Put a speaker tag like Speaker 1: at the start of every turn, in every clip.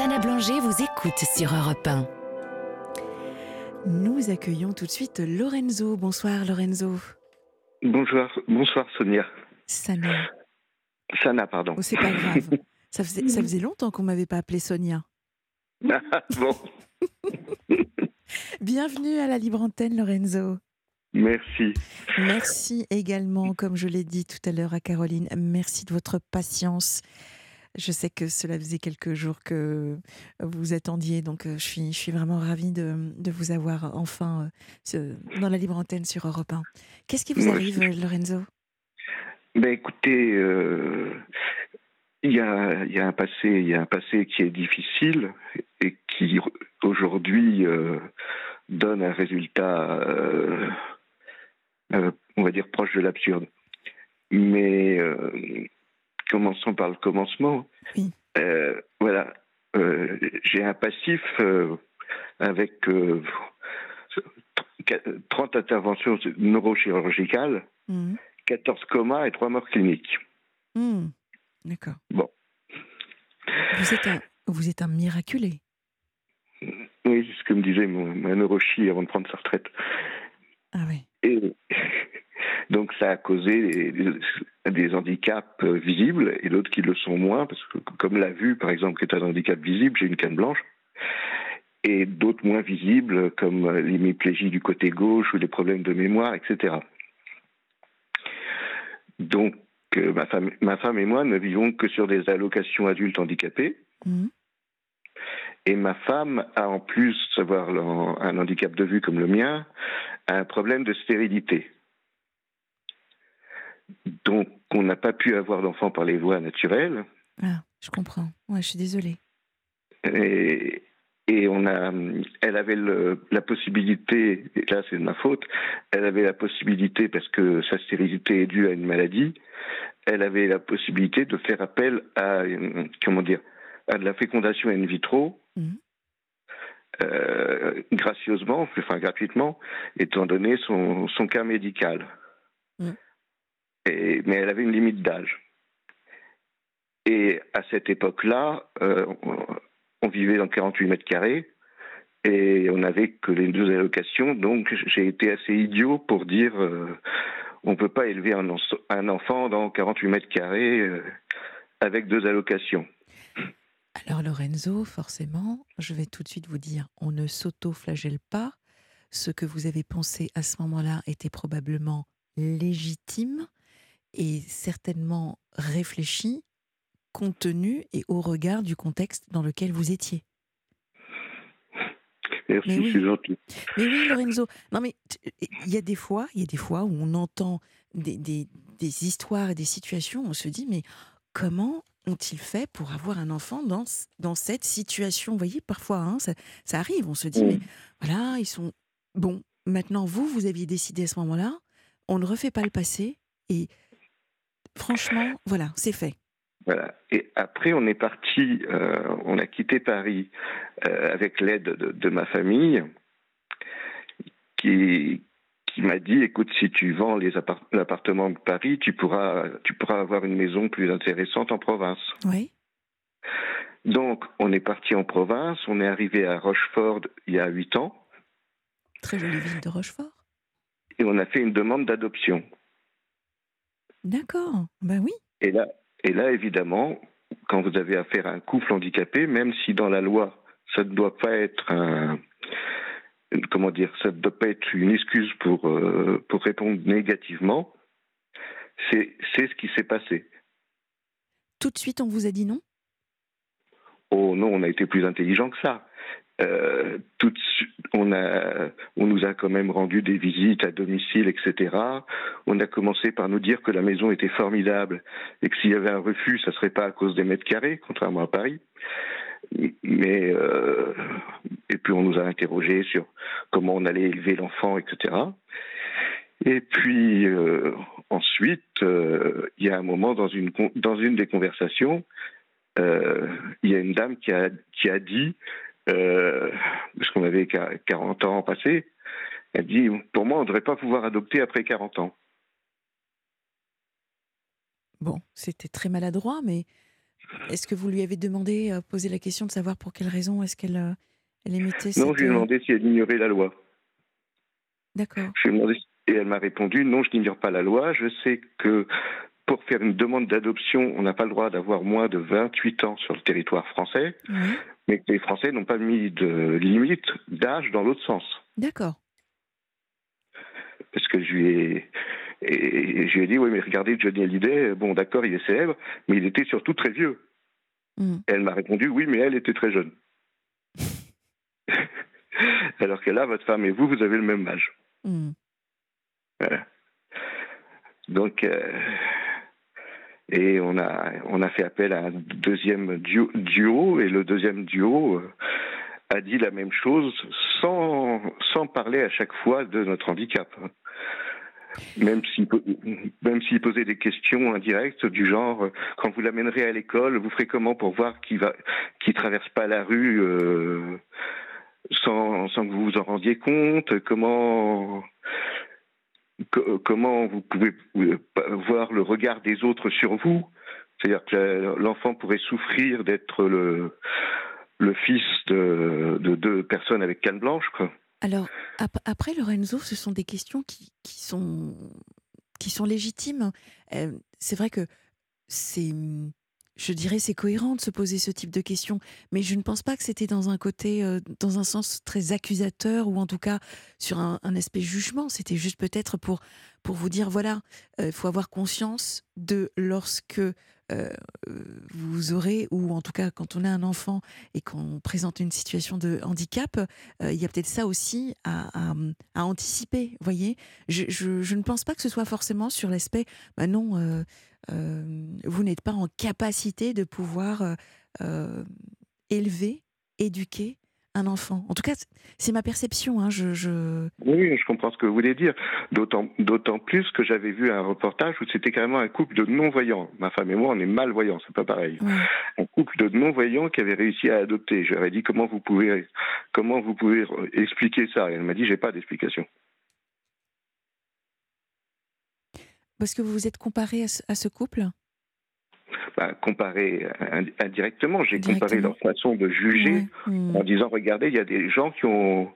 Speaker 1: Sana Blanger vous écoute sur Europe 1.
Speaker 2: Nous accueillons tout de suite Lorenzo. Bonsoir Lorenzo.
Speaker 3: Bonjour, bonsoir Sonia.
Speaker 2: Sana.
Speaker 3: Sana, pardon.
Speaker 2: Oh, c'est pas grave. ça, faisait, ça faisait longtemps qu'on m'avait pas appelé Sonia.
Speaker 3: bon.
Speaker 2: Bienvenue à la Libre Antenne, Lorenzo.
Speaker 3: Merci.
Speaker 2: Merci également, comme je l'ai dit tout à l'heure à Caroline, merci de votre patience. Je sais que cela faisait quelques jours que vous attendiez, donc je suis, je suis vraiment ravie de, de vous avoir enfin euh, dans la libre antenne sur Europe 1. Qu'est-ce qui vous arrive. Lorenzo?
Speaker 3: Ben écoutez, euh, il y, a, il y a un passé, il y a un passé qui est difficile et qui aujourd'hui euh, donne un résultat, euh, on va dire proche de l'absurde. Mais commençons par le commencement.
Speaker 2: Oui.
Speaker 3: Euh, voilà, Euh, j'ai un passif euh, avec euh, 30 interventions neurochirurgicales.
Speaker 2: Mhm.
Speaker 3: 14 comas et 3 morts cliniques.
Speaker 2: Mhm. D'accord.
Speaker 3: Bon.
Speaker 2: Vous êtes un, vous êtes un miraculé.
Speaker 3: Oui, c'est ce que me disait mon, ma neurochi avant de prendre sa retraite.
Speaker 2: Ah oui.
Speaker 3: Et donc ça a causé des, des- des handicaps euh, visibles et d'autres qui le sont moins, parce que comme la vue, par exemple, qui est un handicap visible, j'ai une canne blanche, et d'autres moins visibles, comme euh, l'hémiplégie du côté gauche ou les problèmes de mémoire, etc. Donc euh, ma, femme, ma femme et moi ne vivons que sur des allocations adultes handicapés.
Speaker 2: Mhm.
Speaker 3: Et ma femme a en plus d'avoir un handicap de vue comme le mien, un problème de stérilité. Donc on n'a pas pu avoir d'enfant par les voies naturelles.
Speaker 2: Ah, je comprends. Ouais, je suis désolée.
Speaker 3: Et, et on a, elle avait le- la possibilité, et là c'est de ma faute, elle avait la possibilité, parce que sa stérilité est due à une maladie, elle avait la possibilité de faire appel à, comment dire, à de la fécondation in vitro,
Speaker 2: Mhm.
Speaker 3: euh, gracieusement, enfin gratuitement, étant donné son, son cas médical. Mais elle avait une limite d'âge. Et à cette époque-là, euh, on, vivait dans 48 mètres carrés et on n'avait que les deux allocations. Donc j'ai été assez idiot pour dire euh, on ne peut pas élever un enfant dans 48 mètres carrés euh, avec deux allocations.
Speaker 2: Alors Lorenzo, forcément, je vais tout de suite vous dire, on ne s'auto-flagelle pas. Ce que vous avez pensé à ce moment-là était probablement légitime et certainement réfléchi, compte tenu et au regard du contexte dans lequel vous étiez.
Speaker 3: Merci,
Speaker 2: Mais oui.
Speaker 3: c'est gentil.
Speaker 2: Mais oui, Lorenzo. Non, mais t- il y a des fois, il y a des fois où on entend des, des, des histoires et des situations, on se dit, mais comment ont-ils fait pour avoir un enfant dans, dans cette situation? Vous voyez, parfois, hein, ça, ça arrive, on se dit, mais voilà, ils sont... Bon, maintenant, vous, vous aviez décidé à ce moment-là, on ne refait pas le passé, et franchement, voilà, c'est fait.
Speaker 3: Voilà. Et après, on est parti, euh, on a quitté Paris euh, avec l'aide de, de ma famille, qui, qui m'a dit écoute, si tu vends les appart- l'appartement de Paris, tu pourras, tu pourras avoir une maison plus intéressante en province.
Speaker 2: Oui,
Speaker 3: Donc, on est parti en province, on est arrivé à Rochefort il y a huit ans,
Speaker 2: très jolie ville de Rochefort.
Speaker 3: et on a fait une demande d'adoption.
Speaker 2: D'accord, ben oui.
Speaker 3: Et là, et là, évidemment, quand vous avez affaire à un couple handicapé, même si dans la loi, ça ne doit pas être un, une- comment dire, ça ne doit pas être une excuse pour, euh, pour répondre négativement, c'est ce qui s'est passé.
Speaker 2: Tout de suite, on vous a dit non?
Speaker 3: Oh non, on a été plus intelligent que ça. Euh, on, nous a quand même rendu des visites à domicile, etc. On a commencé par nous dire que la maison était formidable et que s'il y avait un refus, ça serait pas à cause des mètres carrés, contrairement à Paris. Mais euh, et puis on nous a interrogé sur comment on allait élever l'enfant, etc. Et puis euh, ensuite, il y a un moment dans une dans une des conversations, il y a une dame qui a qui a dit euh, parce qu'on avait quar- 40 ans passés, elle dit pour moi on ne devrait pas pouvoir adopter après 40 ans.
Speaker 2: Bon, c'était très maladroit, mais est-ce que vous lui avez demandé, euh, posé la question de savoir pour quelle raison est-ce qu'elle euh, elle émettait
Speaker 3: Non,
Speaker 2: cette,
Speaker 3: je lui ai
Speaker 2: euh,
Speaker 3: demandé si elle ignorait la loi.
Speaker 2: D'accord.
Speaker 3: Je lui ai demandé si- et elle m'a répondu non, je n'ignore pas la loi. Je sais que pour faire une demande d'adoption, on n'a pas le droit d'avoir moins de 28 ans sur le territoire français, mais que les Français n'ont pas mis de limite d'âge dans l'autre sens.
Speaker 2: D'accord.
Speaker 3: Parce que je lui ai, et je lui ai dit, oui, mais regardez Johnny Hallyday, bon, d'accord, il est célèbre, mais il était surtout très vieux. Et elle m'a répondu, oui, mais elle était très jeune. Alors que là, votre femme et vous, vous avez le même âge.
Speaker 2: Hmm.
Speaker 3: Voilà. Donc, euh, et on a, on a fait appel à un deuxième duo, duo et le deuxième duo euh, a dit la même chose sans, sans parler à chaque fois de notre handicap. Même s'il même posait des questions indirectes du genre euh, quand vous l'amènerez à l'école, vous ferez comment pour voir qu'il va qu'il traverse pas la rue euh, sans, sans que vous vous en rendiez compte? Comment co- comment vous pouvez euh, voir le regard des autres sur vous? C'est-à-dire que l'enfant pourrait souffrir d'être le, fils de, de deux personnes avec canne blanche, quoi.
Speaker 2: Alors, ap- après, Lorenzo, ce sont des questions qui, qui sont, qui sont légitimes. Euh, c'est vrai que c'est, je dirais, c'est cohérent de se poser ce type de questions, mais je ne pense pas que c'était dans un côté, euh, dans un sens très accusateur ou en tout cas sur un, aspect jugement. C'était juste peut-être pour, vous dire, voilà, euh, il faut avoir conscience de lorsque euh, vous aurez, ou en tout cas quand on a un enfant et qu'on présente une situation de handicap, euh, il y a peut-être ça aussi à, anticiper, voyez. Je, ne pense pas que ce soit forcément sur l'aspect, bah non, euh, vous n'êtes pas en capacité de pouvoir élever, éduquer un enfant. En tout cas, c'est ma perception. Hein, je, je...
Speaker 3: Oui, je comprends ce que vous voulez dire. D'autant, plus que j'avais vu un reportage où c'était carrément un couple de non-voyants. Ma femme et moi, on est malvoyants, c'est pas pareil.
Speaker 2: ouais.
Speaker 3: Un couple de non-voyants qui avait réussi à adopter. Je leur ai dit comment vous pouvez, comment vous pouvez expliquer ça? Et elle m'a dit j'ai pas d'explication.
Speaker 2: Parce que vous vous êtes comparé à ce, à ce couple?
Speaker 3: Bah, comparé ind- indirectement, j'ai comparé leur façon de juger.
Speaker 2: Hmm.
Speaker 3: en disant regardez, il y a des gens qui ont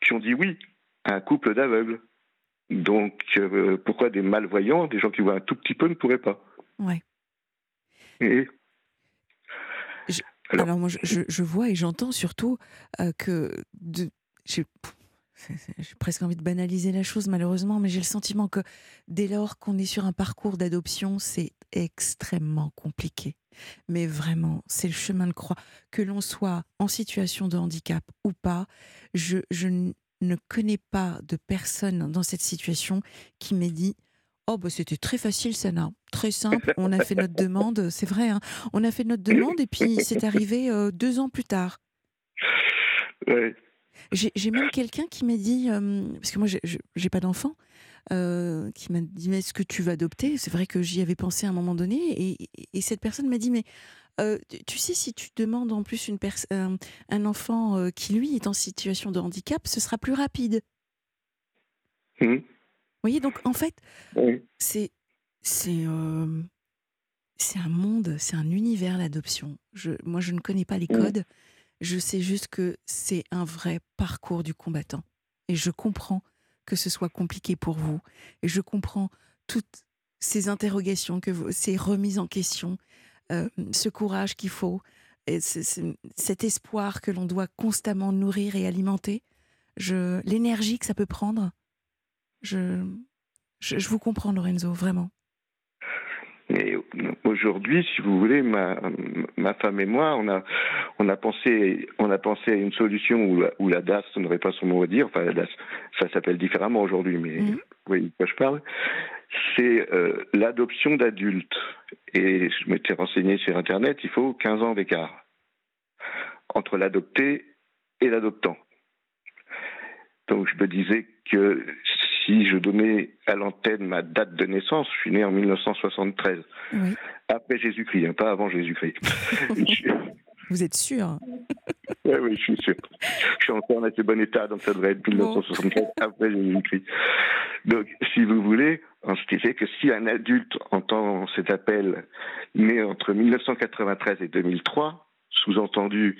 Speaker 3: qui ont dit oui à un couple d'aveugles. Donc euh, pourquoi des malvoyants, des gens qui voient un tout petit peu, ne pourraient pas?
Speaker 2: Ouais.
Speaker 3: Et Alors-
Speaker 2: Alors, moi, je vois et j'entends surtout euh, que de, j'ai presque envie de banaliser la chose malheureusement, mais j'ai le sentiment que dès lors qu'on est sur un parcours d'adoption, c'est extrêmement compliqué. Mais vraiment, c'est le chemin de croix. Que l'on soit en situation de handicap ou pas, je, ne connais pas de personne dans cette situation qui m'ait dit Oh, bah, c'était très facile, Sana. Très simple. On a fait notre demande. C'est vrai, hein. on a fait notre demande et puis c'est arrivé euh, deux ans plus tard.
Speaker 3: ouais,
Speaker 2: J'ai même quelqu'un qui m'a dit, euh, parce que moi j'ai- pas d'enfant, euh, qui m'a dit mais est-ce que tu vas adopter? C'est vrai que j'y avais pensé à un moment donné et, et- et cette personne m'a dit mais euh, tu- sais si tu demandes en plus une un, un enfant qui lui est en situation de handicap, ce sera plus rapide.
Speaker 3: Hum,
Speaker 2: Vous voyez donc en fait c'est c'est c'est un monde, c'est un univers l'adoption. Moi, je ne connais pas les
Speaker 3: Mm.
Speaker 2: codes. Je sais juste que c'est un vrai parcours du combattant. Et je comprends que ce soit compliqué pour vous. Et je comprends toutes ces interrogations, que vous, ces remises en question, euh, ce courage qu'il faut, et ce- ce- cet espoir que l'on doit constamment nourrir et alimenter. L'énergie que ça peut prendre. Je vous comprends, Lorenzo, vraiment.
Speaker 3: Mais aujourd'hui, si vous voulez, ma, ma femme et moi, on a, on a pensé, on a pensé à une solution où la, où la DAS n'aurait pas son mot à dire. Enfin, la DAS, ça s'appelle différemment aujourd'hui, mais
Speaker 2: Mhm.
Speaker 3: vous voyez de quoi je parle. C'est euh, l'adoption d'adultes. Et je m'étais renseigné sur Internet, il faut 15 ans d'écart entre l'adopté et l'adoptant. Donc je me disais que si je donnais à l'antenne ma date de naissance, je suis né en 1973,
Speaker 2: Oui.
Speaker 3: après Jésus-Christ, hein, pas avant Jésus-Christ.
Speaker 2: Vous êtes sûr?
Speaker 3: Oui, oui, je suis sûr. Je suis encore en assez bon état, donc ça devrait être 1973 après Jésus-Christ. Donc, si vous voulez, ce qui fait que si un adulte entend cet appel né entre 1993 et 2003, sous-entendu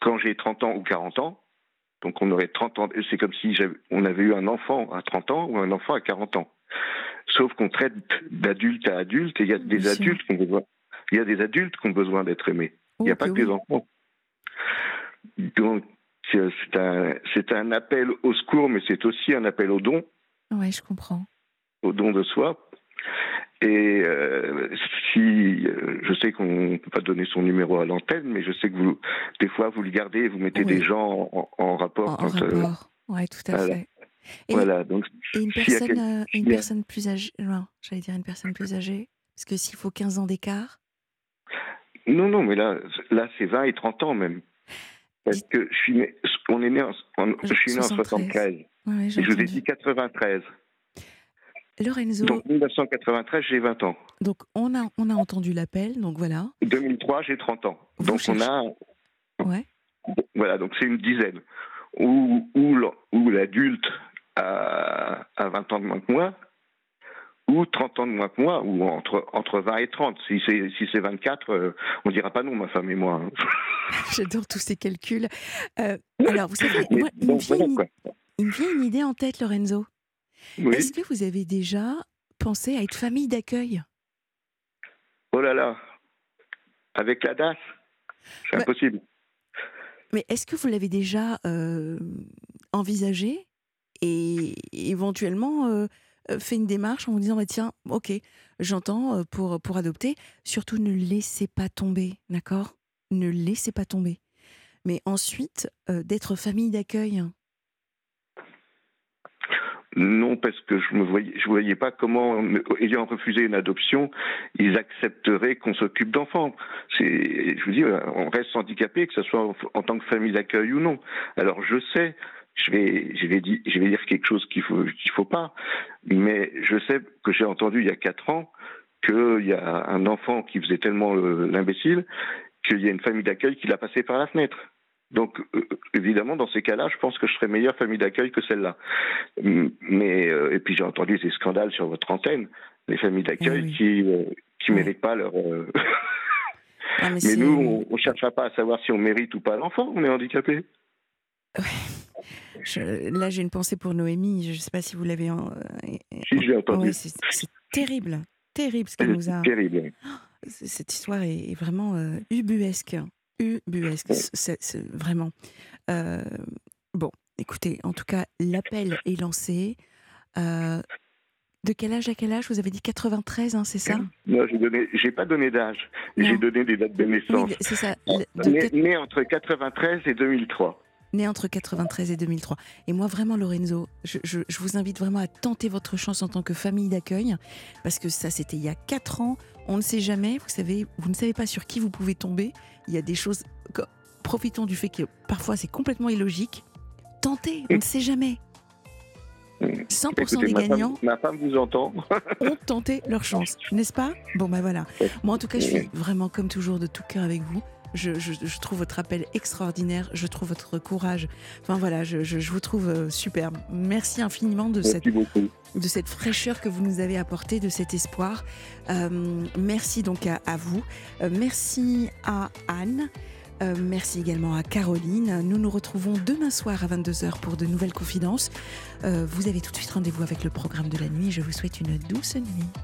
Speaker 3: quand j'ai 30 ans ou 40 ans, donc on aurait 30 ans, c'est comme si on avait eu un enfant à 30 ans ou un enfant à 40 ans. Sauf qu'on traite d'adulte à adulte et il y a des adultes qui ont besoin, il y a des adultes qui ont besoin d'être aimés. il n'y a pas que des enfants. Donc c'est un, un appel au secours, mais c'est aussi un appel au don.
Speaker 2: Oui, je comprends.
Speaker 3: Au don de soi. Et euh, si sais qu'on ne peut pas donner son numéro à l'antenne, mais je sais que vous, des fois, vous le gardez et vous mettez des gens en, rapport.
Speaker 2: En, euh, rapport, oui, tout à fait.
Speaker 3: Et, voilà, donc,
Speaker 2: une personne, une personne plus âgée, j'allais dire une personne plus âgée, parce que s'il faut 15 ans d'écart.
Speaker 3: Non, non, mais là, là c'est 20 et 30 ans même. Parce que je suis né, on est né en, je suis né en 73. et je vous ai dit 93.
Speaker 2: Lorenzo.
Speaker 3: Donc 1993, j'ai 20 ans.
Speaker 2: Donc on a, on a entendu l'appel, donc voilà.
Speaker 3: 2003, j'ai 30 ans. donc on a. Ouais. Voilà, donc c'est une dizaine. Où, où, l'adulte a, a 20 ans de moins que moi, ou 30 ans de moins que moi, ou entre, entre 20 et 30. Si c'est si 24, euh, on ne dira pas non, ma femme et moi. Hein.
Speaker 2: J'adore tous ces calculs. Euh, alors, vous savez, moi, il, me vient une, idée en tête, Lorenzo. Est-ce que vous avez déjà pensé à être famille d'accueil?
Speaker 3: Oh là là Avec la DAS? C'est bah, impossible.
Speaker 2: Mais est-ce que vous l'avez déjà euh, envisagé et éventuellement euh, fait une démarche en vous disant bah, tiens, ok, j'entends euh, pour, pour adopter. Surtout, ne laissez pas tomber, d'accord? Ne laissez pas tomber. Mais ensuite, euh, d'être famille d'accueil.
Speaker 3: Non, parce que je ne voyais, voyais pas comment, ayant refusé une adoption, ils accepteraient qu'on s'occupe d'enfants. Je vous dis, on reste handicapé, que ce soit en tant que famille d'accueil ou non. Alors je sais je vais, je vais, dire, je vais dire quelque chose qu'il faut, qu'il faut pas. Mais je sais que j'ai entendu il y a quatre ans qu'il y a un enfant qui faisait tellement l'imbécile qu'il y a une famille d'accueil qui l'a passé par la fenêtre. Donc, euh, évidemment, dans ces cas-là, je pense que je serais meilleure famille d'accueil que celle-là. Mais euh, et puis j'ai entendu ces scandales sur votre antenne, les familles d'accueil eh qui euh, qui méritent pas leur. Ah, mais, nous, on, ne cherchera pas à savoir si on mérite ou pas l'enfant. On est handicapé.
Speaker 2: là, j'ai une pensée pour Noémie. Je ne sais pas si vous l'avez. En...
Speaker 3: Si, j'ai entendu.
Speaker 2: c'est terrible, terrible ce qu'elle nous a.
Speaker 3: Terrible.
Speaker 2: Cette histoire est vraiment euh, ubuesque. Ubuesque, c'est vraiment. Euh, bon, écoutez, en tout cas, l'appel est lancé. Euh, de quel âge à quel âge? Vous avez dit 93, hein, c'est ça?
Speaker 3: Non, j'ai donné, j'ai pas donné d'âge. J'ai donné des dates de naissance. Oui,
Speaker 2: c'est ça.
Speaker 3: né, entre 93 et 2003
Speaker 2: né entre 93 et 2003. Et moi, vraiment, Lorenzo, je, vous invite vraiment à tenter votre chance en tant que famille d'accueil, parce que ça, c'était il y a 4 ans. On ne sait jamais, vous savez, vous ne savez pas sur qui vous pouvez tomber. Il y a des choses. Profitons du fait que parfois c'est complètement illogique. Tentez, on ne sait jamais. 100% des gagnants
Speaker 3: ma femme vous entend.
Speaker 2: ont tenté leur chance, n'est-ce pas? Bon, ben voilà. Moi, en tout cas, je suis vraiment, comme toujours, de tout cœur avec vous. Je, trouve votre appel extraordinaire. Je trouve votre courage. Enfin voilà, je, vous trouve euh, superbe. Merci infiniment de cette, de cette fraîcheur que vous nous avez apportée, de cet espoir. Euh, merci donc à, vous. Euh, merci à Anne. merci également à Caroline. Nous nous retrouvons demain soir à 22h pour de nouvelles confidences. vous avez tout de suite rendez-vous avec le programme de la nuit. Je vous souhaite une douce nuit.